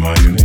See anything.